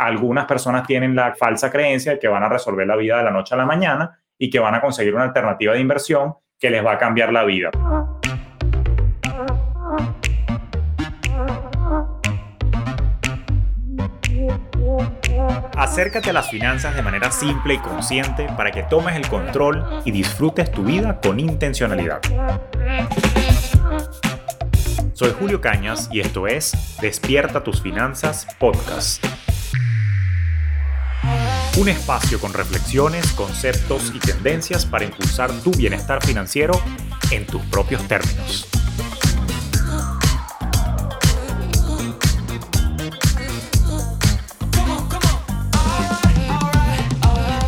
algunas personas tienen la falsa creencia de que van a resolver la vida de la noche a la mañana y que van a conseguir una alternativa de inversión que les va a cambiar la vida. Acércate a las finanzas de manera simple y consciente para que tomes el control y disfrutes tu vida con intencionalidad. Soy Julio Cañas y esto es Despierta tus finanzas podcast. Un espacio con reflexiones, conceptos y tendencias para impulsar tu bienestar financiero en tus propios términos.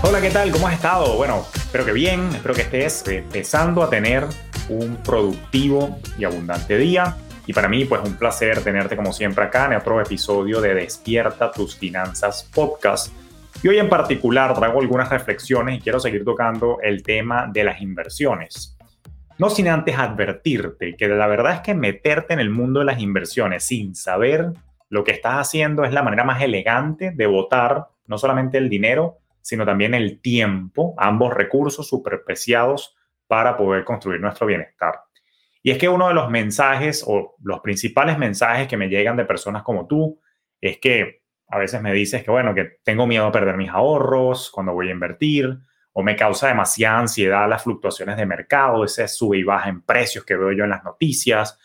Hola, ¿qué tal? ¿Cómo has estado? Bueno, espero que bien, espero que estés empezando a tener un productivo y abundante día. Y para mí, pues un placer tenerte como siempre acá en otro episodio de Despierta tus Finanzas Podcast y hoy en particular traigo algunas reflexiones y quiero seguir tocando el tema de las inversiones. No sin antes advertirte que la verdad es que meterte en el mundo de las inversiones sin saber lo que estás haciendo es la manera más elegante de votar no solamente el dinero, sino también el tiempo, ambos recursos súper preciados para poder construir nuestro bienestar. Y es que uno de los mensajes o los principales mensajes que me llegan de personas como tú es que a veces me dices que, bueno, que tengo miedo a perder mis ahorros cuando voy a invertir, o me causa demasiada ansiedad las fluctuaciones de mercado, ese sube y baja en precios que veo yo en las noticias,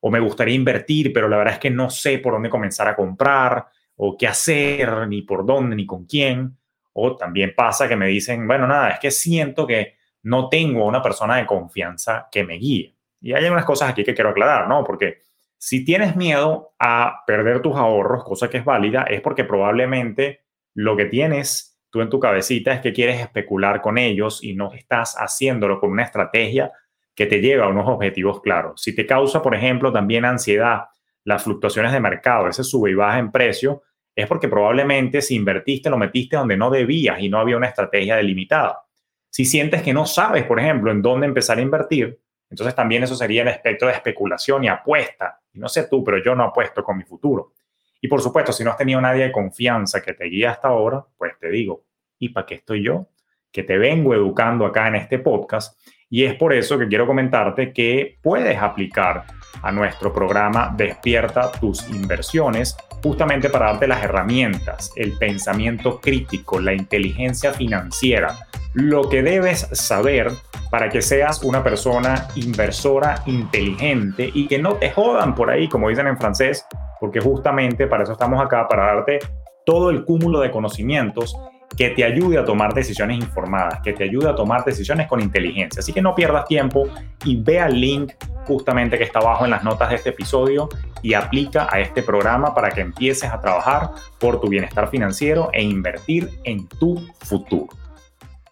o me gustaría invertir, pero la verdad es que no sé por dónde comenzar a comprar, o qué hacer, ni por dónde, ni con quién. O también pasa que me dicen, bueno, nada, es que siento que no tengo una persona de confianza que me guíe. Y hay unas cosas aquí que quiero aclarar, ¿no? Porque si tienes miedo a perder tus ahorros, cosa que es válida, es porque probablemente lo que tienes tú en tu cabecita es que quieres especular con ellos y no estás haciéndolo con una estrategia que te lleva a unos objetivos claros. Si te causa, por ejemplo, también ansiedad las fluctuaciones de mercado, ese sube y baja en precio, es porque probablemente si invertiste lo metiste donde no debías y no había una estrategia delimitada. Si sientes que no sabes, por ejemplo, en dónde empezar a invertir, entonces también eso sería el aspecto de especulación y apuesta. Y no sé tú, pero yo no apuesto con mi futuro. Y por supuesto, si no has tenido nadie de confianza que te guíe hasta ahora, pues te digo, ¿y para qué estoy yo? Que te vengo educando acá en este podcast. Y es por eso que quiero comentarte que puedes aplicar a nuestro programa Despierta tus inversiones, justamente para darte las herramientas, el pensamiento crítico, la inteligencia financiera, lo que debes saber para que seas una persona inversora inteligente y que no te jodan por ahí, como dicen en francés, porque justamente para eso estamos acá, para darte todo el cúmulo de conocimientos que te ayude a tomar decisiones informadas, que te ayude a tomar decisiones con inteligencia. Así que no pierdas tiempo y ve al link justamente que está abajo en las notas de este episodio y aplica a este programa para que empieces a trabajar por tu bienestar financiero e invertir en tu futuro.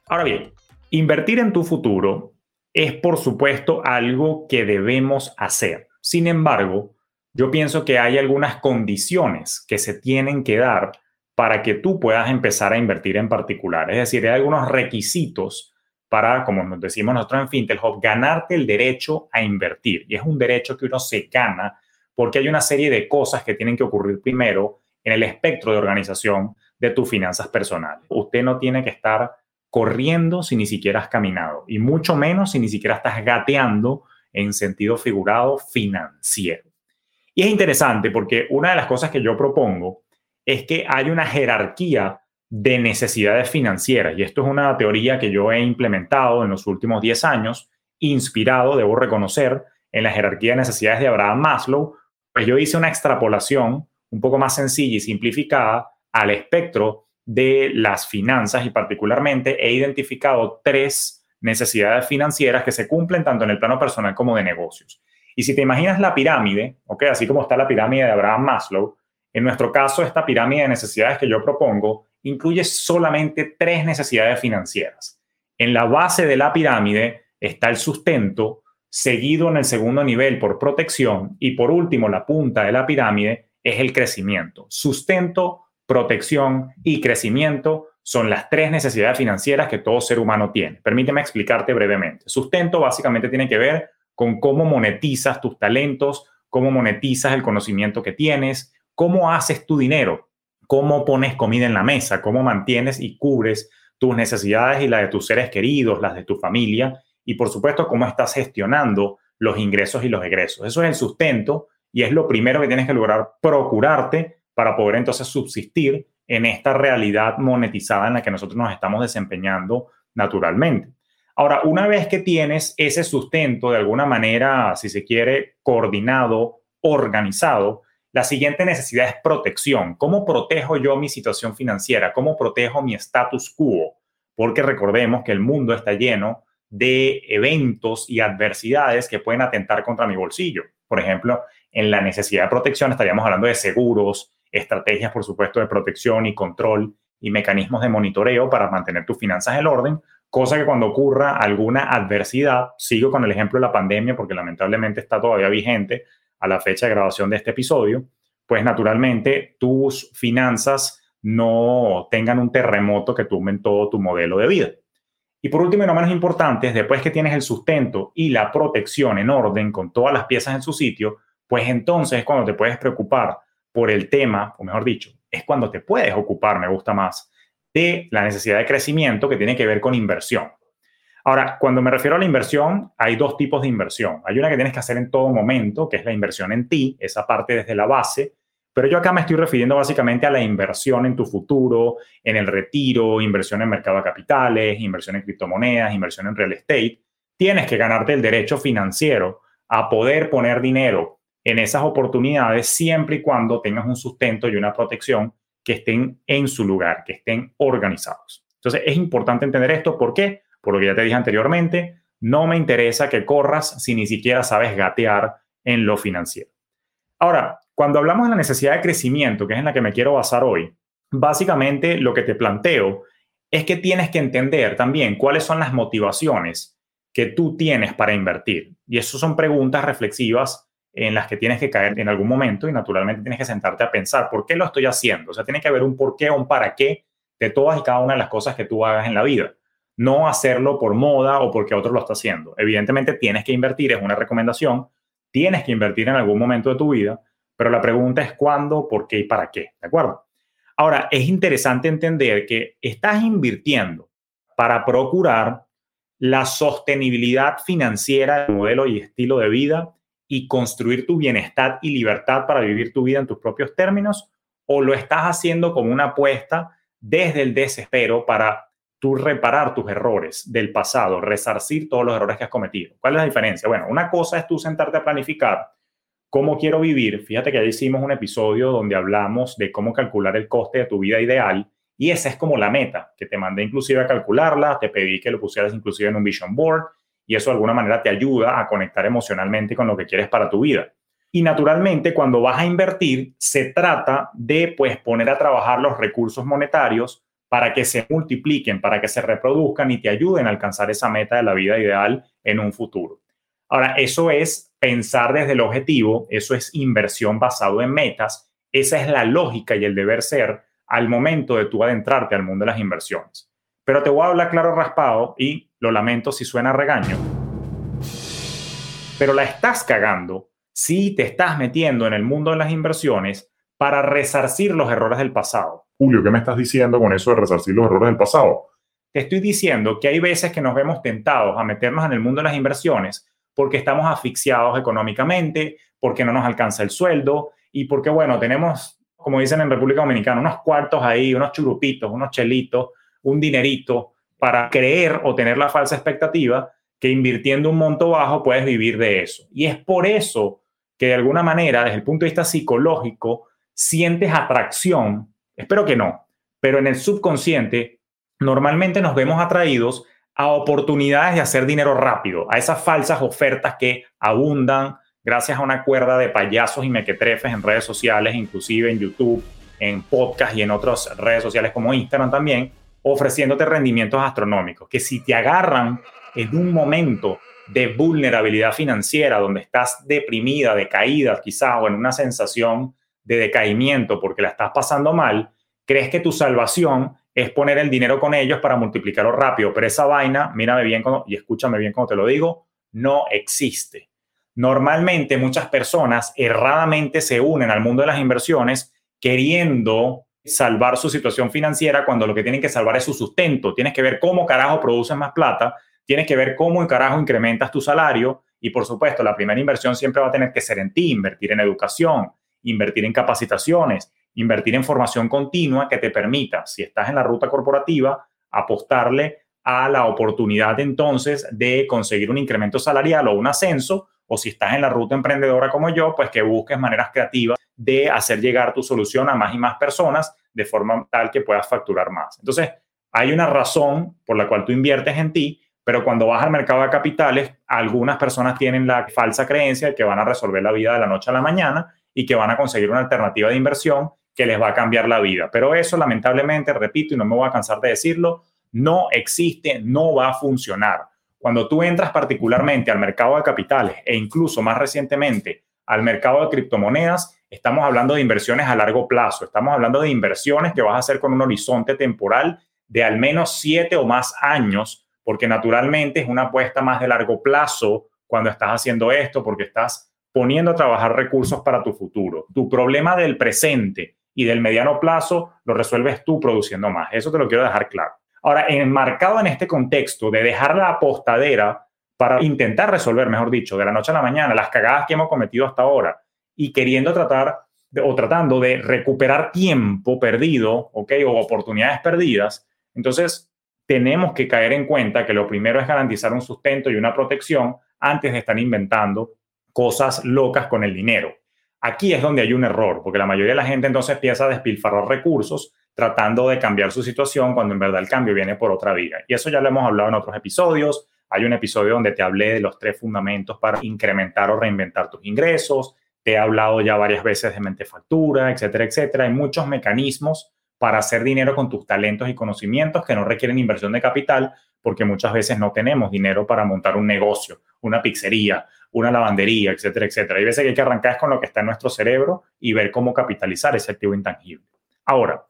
Ahora bien, Invertir en tu futuro es, por supuesto, algo que debemos hacer. Sin embargo, yo pienso que hay algunas condiciones que se tienen que dar para que tú puedas empezar a invertir en particular. Es decir, hay algunos requisitos para, como nos decimos nosotros en Fintech ganarte el derecho a invertir. Y es un derecho que uno se gana porque hay una serie de cosas que tienen que ocurrir primero en el espectro de organización de tus finanzas personales. Usted no tiene que estar corriendo si ni siquiera has caminado y mucho menos si ni siquiera estás gateando en sentido figurado financiero. Y es interesante porque una de las cosas que yo propongo es que hay una jerarquía de necesidades financieras y esto es una teoría que yo he implementado en los últimos 10 años, inspirado, debo reconocer, en la jerarquía de necesidades de Abraham Maslow, pues yo hice una extrapolación un poco más sencilla y simplificada al espectro de las finanzas y particularmente he identificado tres necesidades financieras que se cumplen tanto en el plano personal como de negocios. Y si te imaginas la pirámide, ¿ok? Así como está la pirámide de Abraham Maslow, en nuestro caso esta pirámide de necesidades que yo propongo incluye solamente tres necesidades financieras. En la base de la pirámide está el sustento, seguido en el segundo nivel por protección y por último la punta de la pirámide es el crecimiento. Sustento, protección y crecimiento son las tres necesidades financieras que todo ser humano tiene. Permíteme explicarte brevemente. Sustento básicamente tiene que ver con cómo monetizas tus talentos, cómo monetizas el conocimiento que tienes, cómo haces tu dinero, cómo pones comida en la mesa, cómo mantienes y cubres tus necesidades y las de tus seres queridos, las de tu familia y por supuesto cómo estás gestionando los ingresos y los egresos. Eso es el sustento y es lo primero que tienes que lograr procurarte para poder entonces subsistir en esta realidad monetizada en la que nosotros nos estamos desempeñando naturalmente. Ahora, una vez que tienes ese sustento de alguna manera, si se quiere, coordinado, organizado, la siguiente necesidad es protección. ¿Cómo protejo yo mi situación financiera? ¿Cómo protejo mi status quo? Porque recordemos que el mundo está lleno de eventos y adversidades que pueden atentar contra mi bolsillo. Por ejemplo, en la necesidad de protección estaríamos hablando de seguros, estrategias, por supuesto, de protección y control y mecanismos de monitoreo para mantener tus finanzas en orden, cosa que cuando ocurra alguna adversidad, sigo con el ejemplo de la pandemia porque lamentablemente está todavía vigente a la fecha de grabación de este episodio, pues naturalmente tus finanzas no tengan un terremoto que tumben todo tu modelo de vida. Y por último y no menos importante, después que tienes el sustento y la protección en orden con todas las piezas en su sitio, pues entonces es cuando te puedes preocupar por el tema, o mejor dicho, es cuando te puedes ocupar, me gusta más, de la necesidad de crecimiento que tiene que ver con inversión. Ahora, cuando me refiero a la inversión, hay dos tipos de inversión. Hay una que tienes que hacer en todo momento, que es la inversión en ti, esa parte desde la base, pero yo acá me estoy refiriendo básicamente a la inversión en tu futuro, en el retiro, inversión en mercado de capitales, inversión en criptomonedas, inversión en real estate. Tienes que ganarte el derecho financiero a poder poner dinero en esas oportunidades siempre y cuando tengas un sustento y una protección que estén en su lugar, que estén organizados. Entonces es importante entender esto. ¿Por qué? Por lo que ya te dije anteriormente, no me interesa que corras si ni siquiera sabes gatear en lo financiero. Ahora, cuando hablamos de la necesidad de crecimiento, que es en la que me quiero basar hoy, básicamente lo que te planteo es que tienes que entender también cuáles son las motivaciones que tú tienes para invertir. Y eso son preguntas reflexivas en las que tienes que caer en algún momento y naturalmente tienes que sentarte a pensar, ¿por qué lo estoy haciendo? O sea, tiene que haber un por qué o un para qué de todas y cada una de las cosas que tú hagas en la vida. No hacerlo por moda o porque otro lo está haciendo. Evidentemente tienes que invertir, es una recomendación, tienes que invertir en algún momento de tu vida, pero la pregunta es cuándo, por qué y para qué, ¿de acuerdo? Ahora, es interesante entender que estás invirtiendo para procurar la sostenibilidad financiera del modelo y estilo de vida y construir tu bienestar y libertad para vivir tu vida en tus propios términos o lo estás haciendo como una apuesta desde el desespero para tú reparar tus errores del pasado, resarcir todos los errores que has cometido. ¿Cuál es la diferencia? Bueno, una cosa es tú sentarte a planificar cómo quiero vivir. Fíjate que ya hicimos un episodio donde hablamos de cómo calcular el coste de tu vida ideal y esa es como la meta, que te mandé inclusive a calcularla, te pedí que lo pusieras inclusive en un vision board y eso de alguna manera te ayuda a conectar emocionalmente con lo que quieres para tu vida. Y naturalmente, cuando vas a invertir, se trata de pues poner a trabajar los recursos monetarios para que se multipliquen, para que se reproduzcan y te ayuden a alcanzar esa meta de la vida ideal en un futuro. Ahora, eso es pensar desde el objetivo, eso es inversión basado en metas, esa es la lógica y el deber ser al momento de tú adentrarte al mundo de las inversiones. Pero te voy a hablar claro raspado y lo lamento si suena regaño. Pero la estás cagando si te estás metiendo en el mundo de las inversiones para resarcir los errores del pasado. Julio, ¿qué me estás diciendo con eso de resarcir los errores del pasado? Te estoy diciendo que hay veces que nos vemos tentados a meternos en el mundo de las inversiones porque estamos asfixiados económicamente, porque no nos alcanza el sueldo y porque, bueno, tenemos, como dicen en República Dominicana, unos cuartos ahí, unos churupitos, unos chelitos un dinerito para creer o tener la falsa expectativa que invirtiendo un monto bajo puedes vivir de eso. Y es por eso que de alguna manera, desde el punto de vista psicológico, sientes atracción, espero que no, pero en el subconsciente normalmente nos vemos atraídos a oportunidades de hacer dinero rápido, a esas falsas ofertas que abundan gracias a una cuerda de payasos y mequetrefes en redes sociales, inclusive en YouTube, en podcast y en otras redes sociales como Instagram también, ofreciéndote rendimientos astronómicos, que si te agarran en un momento de vulnerabilidad financiera, donde estás deprimida, decaída quizás, o en una sensación de decaimiento porque la estás pasando mal, crees que tu salvación es poner el dinero con ellos para multiplicarlo rápido, pero esa vaina, mírame bien y escúchame bien como te lo digo, no existe. Normalmente muchas personas erradamente se unen al mundo de las inversiones queriendo salvar su situación financiera cuando lo que tienen que salvar es su sustento. Tienes que ver cómo carajo produces más plata, tienes que ver cómo carajo incrementas tu salario y por supuesto la primera inversión siempre va a tener que ser en ti, invertir en educación, invertir en capacitaciones, invertir en formación continua que te permita, si estás en la ruta corporativa, apostarle a la oportunidad entonces de conseguir un incremento salarial o un ascenso, o si estás en la ruta emprendedora como yo, pues que busques maneras creativas de hacer llegar tu solución a más y más personas de forma tal que puedas facturar más. Entonces, hay una razón por la cual tú inviertes en ti, pero cuando vas al mercado de capitales, algunas personas tienen la falsa creencia de que van a resolver la vida de la noche a la mañana y que van a conseguir una alternativa de inversión que les va a cambiar la vida. Pero eso, lamentablemente, repito y no me voy a cansar de decirlo, no existe, no va a funcionar. Cuando tú entras particularmente al mercado de capitales e incluso más recientemente al mercado de criptomonedas, estamos hablando de inversiones a largo plazo, estamos hablando de inversiones que vas a hacer con un horizonte temporal de al menos siete o más años, porque naturalmente es una apuesta más de largo plazo cuando estás haciendo esto, porque estás poniendo a trabajar recursos para tu futuro. Tu problema del presente y del mediano plazo lo resuelves tú produciendo más. Eso te lo quiero dejar claro. Ahora, enmarcado en este contexto de dejar la apostadera para intentar resolver, mejor dicho, de la noche a la mañana, las cagadas que hemos cometido hasta ahora y queriendo tratar o tratando de recuperar tiempo perdido, ¿ok? O oportunidades perdidas, entonces tenemos que caer en cuenta que lo primero es garantizar un sustento y una protección antes de estar inventando cosas locas con el dinero. Aquí es donde hay un error, porque la mayoría de la gente entonces empieza a despilfarrar recursos tratando de cambiar su situación cuando en verdad el cambio viene por otra vía. Y eso ya lo hemos hablado en otros episodios. Hay un episodio donde te hablé de los tres fundamentos para incrementar o reinventar tus ingresos. Te he hablado ya varias veces de mentefactura, etcétera, etcétera. Hay muchos mecanismos para hacer dinero con tus talentos y conocimientos que no requieren inversión de capital, porque muchas veces no tenemos dinero para montar un negocio, una pizzería, una lavandería, etcétera, etcétera. Hay veces que hay que arrancar con lo que está en nuestro cerebro y ver cómo capitalizar ese activo intangible. Ahora,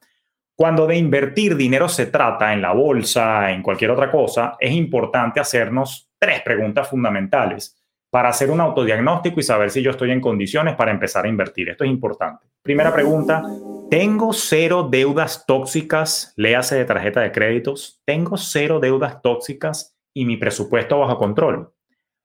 cuando de invertir dinero se trata en la bolsa, en cualquier otra cosa, es importante hacernos tres preguntas fundamentales para hacer un autodiagnóstico y saber si yo estoy en condiciones para empezar a invertir. Esto es importante. Primera pregunta, ¿tengo cero deudas tóxicas? Léase de tarjeta de créditos. ¿Tengo cero deudas tóxicas y mi presupuesto bajo control?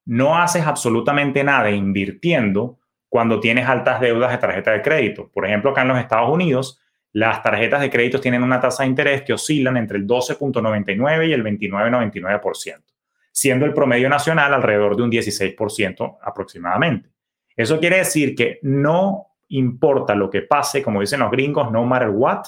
No haces absolutamente nada invirtiendo cuando tienes altas deudas de tarjeta de crédito. Por ejemplo, acá en los Estados Unidos, las tarjetas de crédito tienen una tasa de interés que oscilan entre el 12.99 y el 29.99%, siendo el promedio nacional alrededor de un 16% aproximadamente. Eso quiere decir que no importa lo que pase, como dicen los gringos, no matter what,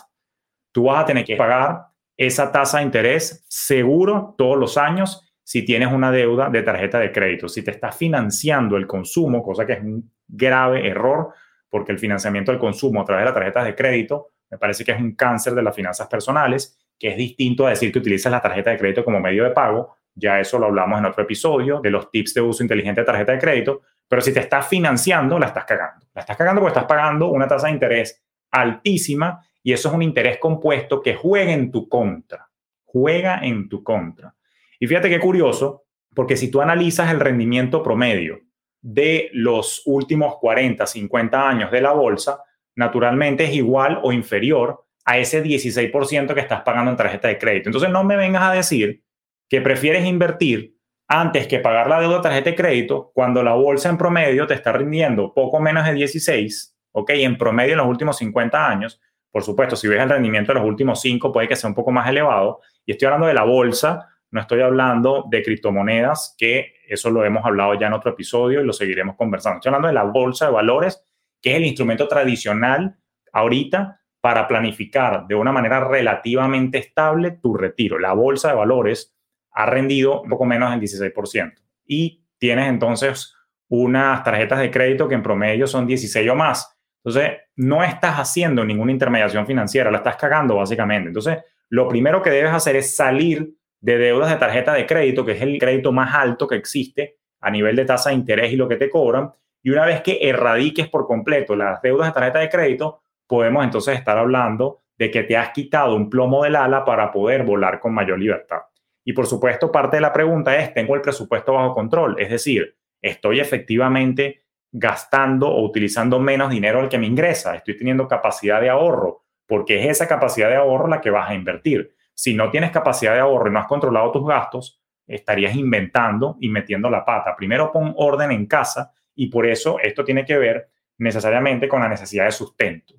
tú vas a tener que pagar esa tasa de interés seguro todos los años si tienes una deuda de tarjeta de crédito. Si te está financiando el consumo, cosa que es un grave error, porque el financiamiento del consumo a través de las tarjetas de crédito me parece que es un cáncer de las finanzas personales, que es distinto a decir que utilizas la tarjeta de crédito como medio de pago. Ya eso lo hablamos en otro episodio de los tips de uso inteligente de tarjeta de crédito. Pero si te estás financiando, la estás cagando. La estás cagando porque estás pagando una tasa de interés altísima y eso es un interés compuesto que juega en tu contra. Juega en tu contra. Y fíjate qué curioso, porque si tú analizas el rendimiento promedio de los últimos 40, 50 años de la bolsa, naturalmente es igual o inferior a ese 16% que estás pagando en tarjeta de crédito. Entonces no me vengas a decir que prefieres invertir antes que pagar la deuda de tarjeta de crédito cuando la bolsa en promedio te está rindiendo poco menos de 16, ¿ok? En promedio en los últimos 50 años. Por supuesto, si ves el rendimiento de los últimos 5 puede que sea un poco más elevado. Y estoy hablando de la bolsa, no estoy hablando de criptomonedas, que eso lo hemos hablado ya en otro episodio y lo seguiremos conversando. Estoy hablando de la bolsa de valores que es el instrumento tradicional ahorita para planificar de una manera relativamente estable tu retiro. La bolsa de valores ha rendido un poco menos del 16% y tienes entonces unas tarjetas de crédito que en promedio son 16 o más. Entonces, no estás haciendo ninguna intermediación financiera, la estás cagando básicamente. Entonces, lo primero que debes hacer es salir de deudas de tarjeta de crédito, que es el crédito más alto que existe a nivel de tasa de interés y lo que te cobran, y una vez que erradiques por completo las deudas de tarjeta de crédito, podemos entonces estar hablando de que te has quitado un plomo del ala para poder volar con mayor libertad. Y por supuesto, parte de la pregunta es, ¿tengo el presupuesto bajo control? Es decir, ¿estoy efectivamente gastando o utilizando menos dinero del que me ingresa? ¿Estoy teniendo capacidad de ahorro? porque es esa capacidad de ahorro la que vas a invertir. Si no tienes capacidad de ahorro y no has controlado tus gastos, estarías inventando y metiendo la pata. Primero pon orden en casa y por eso esto tiene que ver necesariamente con la necesidad de sustento.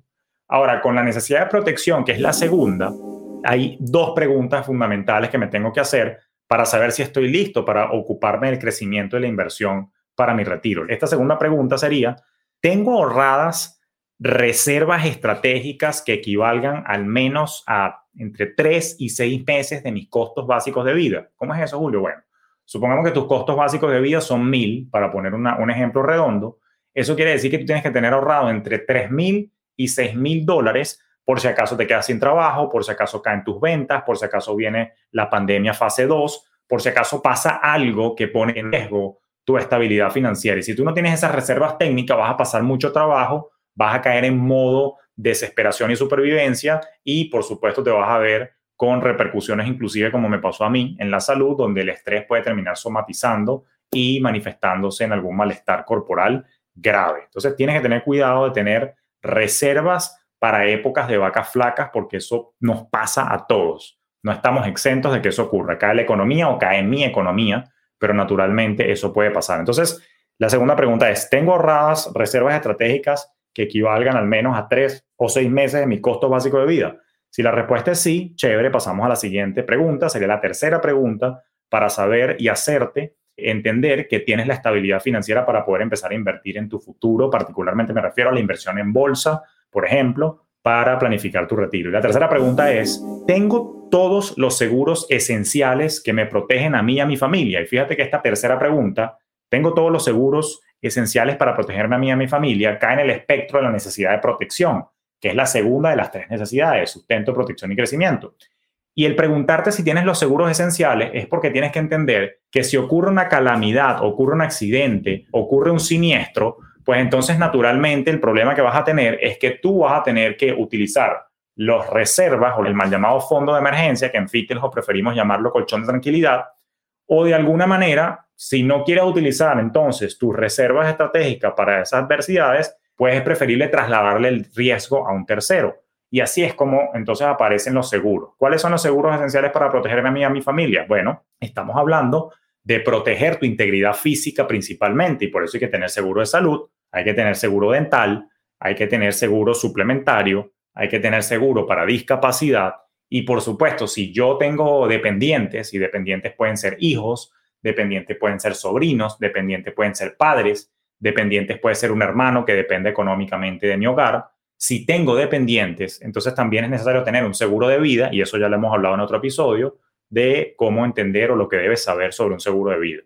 Ahora, con la necesidad de protección, que es la segunda, hay dos preguntas fundamentales que me tengo que hacer para saber si estoy listo para ocuparme del crecimiento de la inversión para mi retiro. Esta segunda pregunta sería, ¿tengo ahorradas reservas estratégicas que equivalgan al menos a entre 3 y 6 meses de mis costos básicos de vida? ¿Cómo es eso, Julio? Bueno, supongamos que tus costos básicos de vida son 1000, para poner un ejemplo redondo. Eso quiere decir que tú tienes que tener ahorrado entre 3000 y 6000 dólares por si acaso te quedas sin trabajo, por si acaso caen tus ventas, por si acaso viene la pandemia fase 2, por si acaso pasa algo que pone en riesgo tu estabilidad financiera. Y si tú no tienes esas reservas técnicas, vas a pasar mucho trabajo, vas a caer en modo desesperación y supervivencia y por supuesto te vas a ver con repercusiones inclusive como me pasó a mí en la salud, donde el estrés puede terminar somatizando y manifestándose en algún malestar corporal grave. Entonces tienes que tener cuidado de tener reservas para épocas de vacas flacas porque eso nos pasa a todos. No estamos exentos de que eso ocurra. Cae la economía o cae mi economía, pero naturalmente eso puede pasar. Entonces, la segunda pregunta es, ¿tengo ahorradas reservas estratégicas que equivalgan al menos a tres o seis meses de mi costo básico de vida? Si la respuesta es sí, chévere, pasamos a la siguiente pregunta. Sería la tercera pregunta para saber y hacerte entender que tienes la estabilidad financiera para poder empezar a invertir en tu futuro. Particularmente me refiero a la inversión en bolsa por ejemplo, para planificar tu retiro. Y la tercera pregunta es, ¿tengo todos los seguros esenciales que me protegen a mí y a mi familia? Y fíjate que esta tercera pregunta, ¿tengo todos los seguros esenciales para protegerme a mí y a mi familia? Cae en el espectro de la necesidad de protección, que es la segunda de las tres necesidades, sustento, protección y crecimiento. Y el preguntarte si tienes los seguros esenciales es porque tienes que entender que si ocurre una calamidad, ocurre un accidente, ocurre un siniestro, pues entonces naturalmente el problema que vas a tener es que tú vas a tener que utilizar los reservas o el mal llamado fondo de emergencia, que en Fickels preferimos llamarlo colchón de tranquilidad, o de alguna manera, si no quieres utilizar entonces tus reservas estratégicas para esas adversidades, pues es preferible trasladarle el riesgo a un tercero. Y así es como entonces aparecen los seguros. ¿Cuáles son los seguros esenciales para protegerme a mí y a mi familia? Bueno, estamos hablando de proteger tu integridad física principalmente y por eso hay que tener seguro de salud, hay que tener seguro dental, hay que tener seguro suplementario, hay que tener seguro para discapacidad y por supuesto, si yo tengo dependientes y dependientes pueden ser hijos, dependientes pueden ser sobrinos, dependientes pueden ser padres, dependientes puede ser un hermano que depende económicamente de mi hogar. Si tengo dependientes, entonces también es necesario tener un seguro de vida y eso ya lo hemos hablado en otro episodio de cómo entender o lo que debes saber sobre un seguro de vida.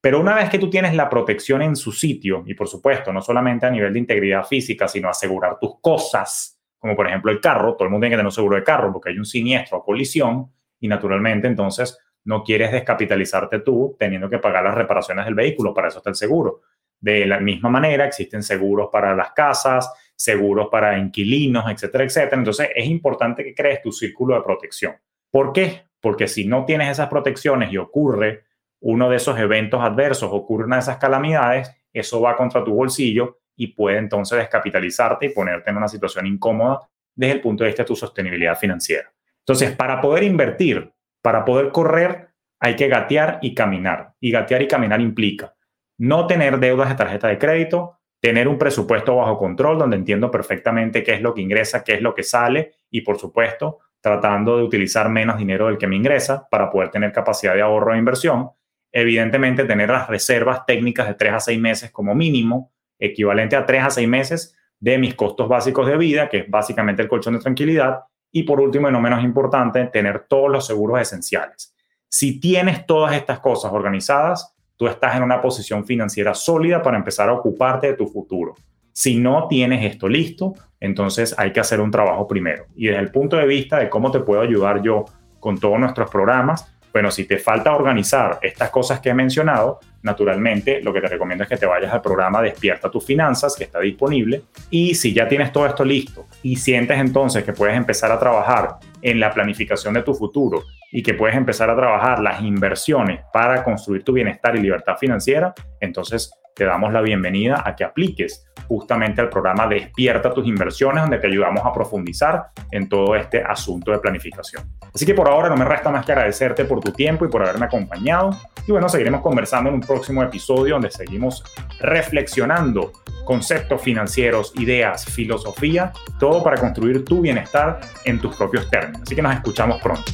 Pero una vez que tú tienes la protección en su sitio, y por supuesto, no solamente a nivel de integridad física, sino asegurar tus cosas, como por ejemplo el carro, todo el mundo tiene que tener un seguro de carro porque hay un siniestro o colisión, y naturalmente entonces no quieres descapitalizarte tú teniendo que pagar las reparaciones del vehículo, para eso está el seguro. De la misma manera, existen seguros para las casas, seguros para inquilinos, etcétera, etcétera. Entonces, es importante que crees tu círculo de protección. ¿Por qué? Porque si no tienes esas protecciones y ocurre uno de esos eventos adversos, ocurre una de esas calamidades, eso va contra tu bolsillo y puede entonces descapitalizarte y ponerte en una situación incómoda desde el punto de vista de tu sostenibilidad financiera. Entonces, para poder invertir, para poder correr, hay que gatear y caminar. Y gatear y caminar implica no tener deudas de tarjeta de crédito, tener un presupuesto bajo control donde entiendo perfectamente qué es lo que ingresa, qué es lo que sale y, por supuesto, tratando de utilizar menos dinero del que me ingresa para poder tener capacidad de ahorro e inversión. Evidentemente, tener las reservas técnicas de 3 a 6 meses como mínimo, equivalente a 3 a 6 meses de mis costos básicos de vida, que es básicamente el colchón de tranquilidad. Y por último, y no menos importante, tener todos los seguros esenciales. Si tienes todas estas cosas organizadas, tú estás en una posición financiera sólida para empezar a ocuparte de tu futuro. Si no tienes esto listo, entonces hay que hacer un trabajo primero. Y desde el punto de vista de cómo te puedo ayudar yo con todos nuestros programas, bueno, si te falta organizar estas cosas que he mencionado, naturalmente lo que te recomiendo es que te vayas al programa Despierta tus finanzas que está disponible. Y si ya tienes todo esto listo y sientes entonces que puedes empezar a trabajar en la planificación de tu futuro y que puedes empezar a trabajar las inversiones para construir tu bienestar y libertad financiera, entonces te damos la bienvenida a que apliques justamente al programa Despierta tus inversiones, donde te ayudamos a profundizar en todo este asunto de planificación. Así que por ahora no me resta más que agradecerte por tu tiempo y por haberme acompañado. Y bueno, seguiremos conversando en un próximo episodio donde seguimos reflexionando conceptos financieros, ideas, filosofía, todo para construir tu bienestar en tus propios términos. Así que nos escuchamos pronto.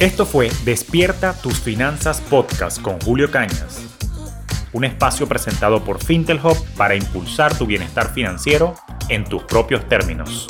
Esto fue Despierta tus finanzas podcast con Julio Cañas, un espacio presentado por Fintelhop para impulsar tu bienestar financiero en tus propios términos.